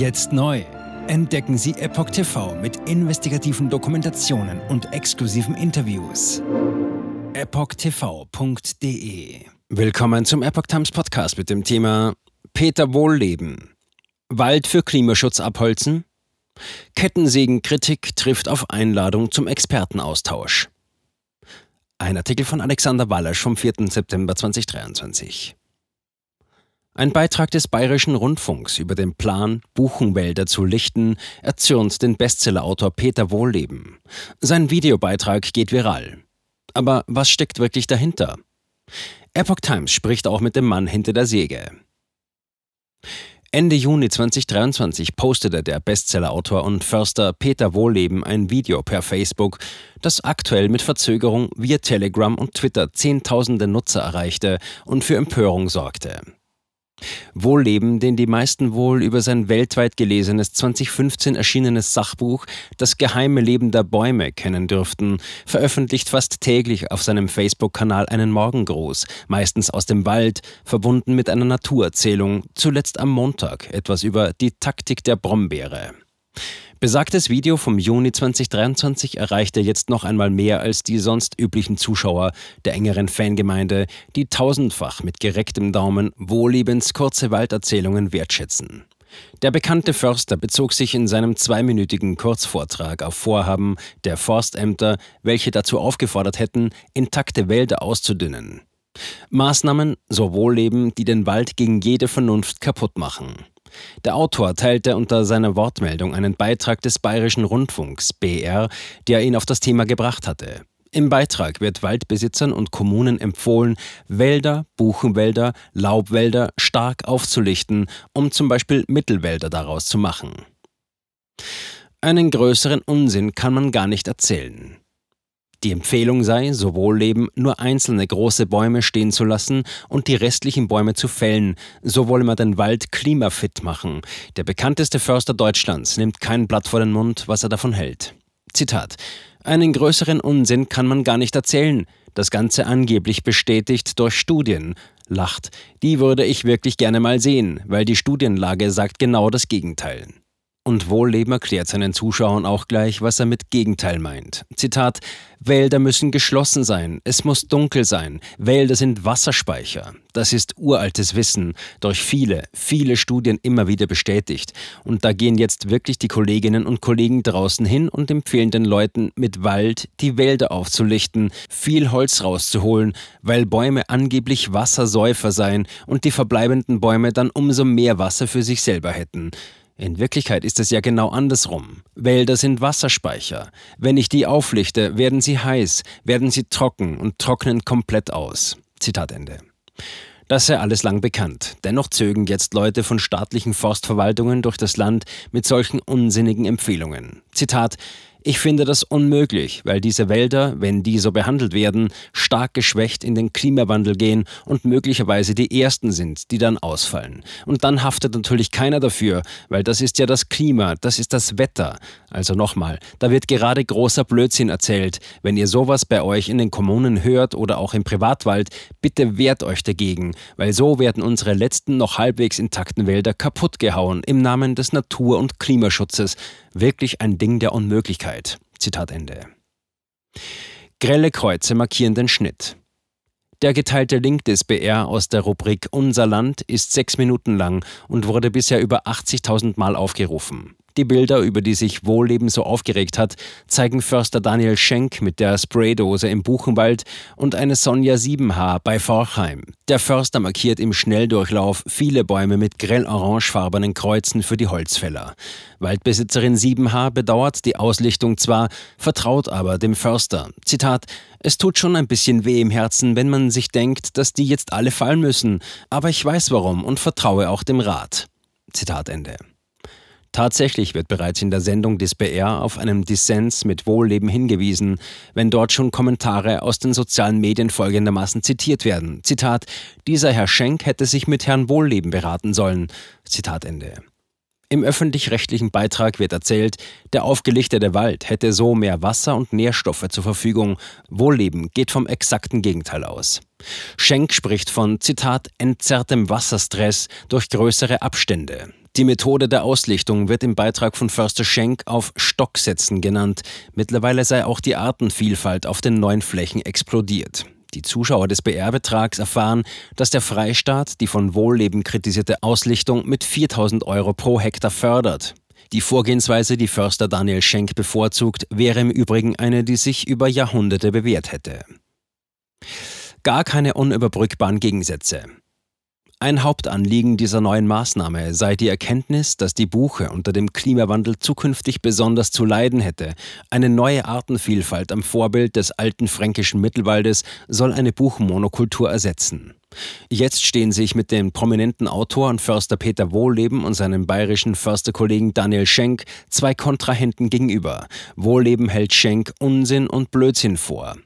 Jetzt neu. Entdecken Sie Epoch TV mit investigativen Dokumentationen und exklusiven Interviews. EpochTV.de Willkommen zum Epoch Times Podcast mit dem Thema Peter Wohlleben. Wald für Klimaschutz abholzen? Kettensägen-Kritik trifft auf Einladung zum Expertenaustausch. Ein Artikel von Alexander Wallasch vom 4. September 2023. Ein Beitrag des Bayerischen Rundfunks über den Plan, Buchenwälder zu lichten, erzürnt den Bestsellerautor Peter Wohlleben. Sein Videobeitrag geht viral. Aber was steckt wirklich dahinter? Epoch Times spricht auch mit dem Mann hinter der Säge. Ende Juni 2023 postete der Bestsellerautor und Förster Peter Wohlleben ein Video per Facebook, das aktuell mit Verzögerung via Telegram und Twitter Zehntausende Nutzer erreichte und für Empörung sorgte. Wohlleben, den die meisten wohl über sein weltweit gelesenes 2015 erschienenes Sachbuch Das geheime Leben der Bäume kennen dürften, veröffentlicht fast täglich auf seinem Facebook-Kanal einen Morgengruß, meistens aus dem Wald, verbunden mit einer Naturerzählung, zuletzt am Montag etwas über die Taktik der Brombeere. Besagtes Video vom Juni 2023 erreichte jetzt noch einmal mehr als die sonst üblichen Zuschauer der engeren Fangemeinde, die tausendfach mit gerecktem Daumen wohllebens kurze Walderzählungen wertschätzen. Der bekannte Förster bezog sich in seinem zweiminütigen Kurzvortrag auf Vorhaben der Forstämter, welche dazu aufgefordert hätten, intakte Wälder auszudünnen. Maßnahmen, so Wohlleben, die den Wald gegen jede Vernunft kaputt machen. Der Autor teilte unter seiner Wortmeldung einen Beitrag des Bayerischen Rundfunks BR, der ihn auf das Thema gebracht hatte. Im Beitrag wird Waldbesitzern und Kommunen empfohlen, Wälder, Buchenwälder, Laubwälder stark aufzulichten, um zum Beispiel Mittelwälder daraus zu machen. Einen größeren Unsinn kann man gar nicht erzählen. Die Empfehlung sei, sowohl Leben nur einzelne große Bäume stehen zu lassen und die restlichen Bäume zu fällen, so wolle man den Wald klimafit machen. Der bekannteste Förster Deutschlands nimmt kein Blatt vor den Mund, was er davon hält. Zitat Einen größeren Unsinn kann man gar nicht erzählen. Das Ganze angeblich bestätigt durch Studien. Lacht. Die würde ich wirklich gerne mal sehen, weil die Studienlage sagt genau das Gegenteil. Und Wohlleben erklärt seinen Zuschauern auch gleich, was er mit Gegenteil meint. Zitat: Wälder müssen geschlossen sein, es muss dunkel sein, Wälder sind Wasserspeicher. Das ist uraltes Wissen, durch viele, viele Studien immer wieder bestätigt. Und da gehen jetzt wirklich die Kolleginnen und Kollegen draußen hin und empfehlen den Leuten, mit Wald die Wälder aufzulichten, viel Holz rauszuholen, weil Bäume angeblich Wassersäufer seien und die verbleibenden Bäume dann umso mehr Wasser für sich selber hätten. In Wirklichkeit ist es ja genau andersrum. Wälder sind Wasserspeicher. Wenn ich die auflichte, werden sie heiß, werden sie trocken und trocknen komplett aus. Zitat Ende. Das sei alles lang bekannt. Dennoch zögen jetzt Leute von staatlichen Forstverwaltungen durch das Land mit solchen unsinnigen Empfehlungen. Zitat ich finde das unmöglich, weil diese Wälder, wenn die so behandelt werden, stark geschwächt in den Klimawandel gehen und möglicherweise die ersten sind, die dann ausfallen. Und dann haftet natürlich keiner dafür, weil das ist ja das Klima, das ist das Wetter. Also nochmal, da wird gerade großer Blödsinn erzählt. Wenn ihr sowas bei euch in den Kommunen hört oder auch im Privatwald, bitte wehrt euch dagegen, weil so werden unsere letzten noch halbwegs intakten Wälder kaputt gehauen im Namen des Natur- und Klimaschutzes. Wirklich ein Ding der Unmöglichkeit. Zitat Ende. Grelle Kreuze markieren den Schnitt. Der geteilte Link des BR aus der Rubrik Unser Land ist sechs Minuten lang und wurde bisher über 80.000 Mal aufgerufen. Die Bilder, über die sich Wohlleben so aufgeregt hat, zeigen Förster Daniel Schenk mit der Spraydose im Buchenwald und eine Sonja Siebenhaar bei Forchheim. Der Förster markiert im Schnelldurchlauf viele Bäume mit grell orangefarbenen Kreuzen für die Holzfäller. Waldbesitzerin Siebenhaar bedauert die Auslichtung zwar, vertraut aber dem Förster. Zitat: Es tut schon ein bisschen weh im Herzen, wenn man sich denkt, dass die jetzt alle fallen müssen, aber ich weiß warum und vertraue auch dem Rat. Zitat Ende. Tatsächlich wird bereits in der Sendung des BR auf einen Dissens mit Wohlleben hingewiesen, wenn dort schon Kommentare aus den sozialen Medien folgendermaßen zitiert werden. Zitat, dieser Herr Schenk hätte sich mit Herrn Wohlleben beraten sollen. Zitat Ende. Im öffentlich-rechtlichen Beitrag wird erzählt, der aufgelichtete Wald hätte so mehr Wasser und Nährstoffe zur Verfügung. Wohlleben geht vom exakten Gegenteil aus. Schenk spricht von, Zitat, entzerrtem Wasserstress durch größere Abstände. Die Methode der Auslichtung wird im Beitrag von Förster Schenk auf Stocksetzen genannt. Mittlerweile sei auch die Artenvielfalt auf den neuen Flächen explodiert. Die Zuschauer des BR-Betrags erfahren, dass der Freistaat die von Wohlleben kritisierte Auslichtung mit 4000 Euro pro Hektar fördert. Die Vorgehensweise, die Förster Daniel Schenk bevorzugt, wäre im Übrigen eine, die sich über Jahrhunderte bewährt hätte. Gar keine unüberbrückbaren Gegensätze. Ein Hauptanliegen dieser neuen Maßnahme sei die Erkenntnis, dass die Buche unter dem Klimawandel zukünftig besonders zu leiden hätte. Eine neue Artenvielfalt am Vorbild des alten fränkischen Mittelwaldes soll eine Buchmonokultur ersetzen. Jetzt stehen sich mit dem prominenten Autor und Förster Peter Wohlleben und seinem bayerischen Försterkollegen Daniel Schenk zwei Kontrahenten gegenüber. Wohlleben hält Schenk Unsinn und Blödsinn vor.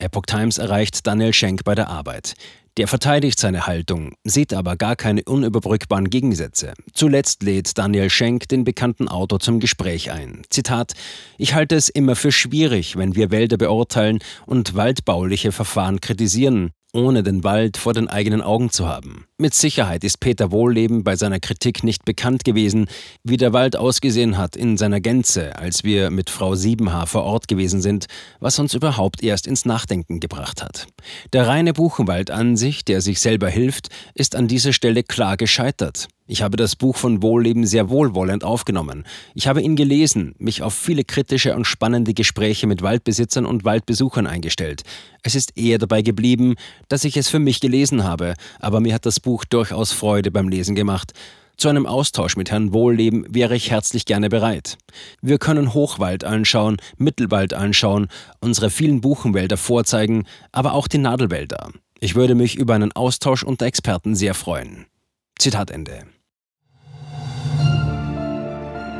Epoch Times erreicht Daniel Schenk bei der Arbeit. Der verteidigt seine Haltung, sieht aber gar keine unüberbrückbaren Gegensätze. Zuletzt lädt Daniel Schenk den bekannten Autor zum Gespräch ein. Zitat: Ich halte es immer für schwierig, wenn wir Wälder beurteilen und waldbauliche Verfahren kritisieren ohne den Wald vor den eigenen Augen zu haben. Mit Sicherheit ist Peter Wohlleben bei seiner Kritik nicht bekannt gewesen, wie der Wald ausgesehen hat in seiner Gänze, als wir mit Frau Siebenhaar vor Ort gewesen sind, was uns überhaupt erst ins Nachdenken gebracht hat. Der reine Buchenwald an sich, der sich selber hilft, ist an dieser Stelle klar gescheitert. Ich habe das Buch von Wohlleben sehr wohlwollend aufgenommen. Ich habe ihn gelesen, mich auf viele kritische und spannende Gespräche mit Waldbesitzern und Waldbesuchern eingestellt. Es ist eher dabei geblieben, dass ich es für mich gelesen habe, aber mir hat das Buch durchaus Freude beim Lesen gemacht. Zu einem Austausch mit Herrn Wohlleben wäre ich herzlich gerne bereit. Wir können Hochwald anschauen, Mittelwald anschauen, unsere vielen Buchenwälder vorzeigen, aber auch die Nadelwälder. Ich würde mich über einen Austausch unter Experten sehr freuen. Zitat Ende.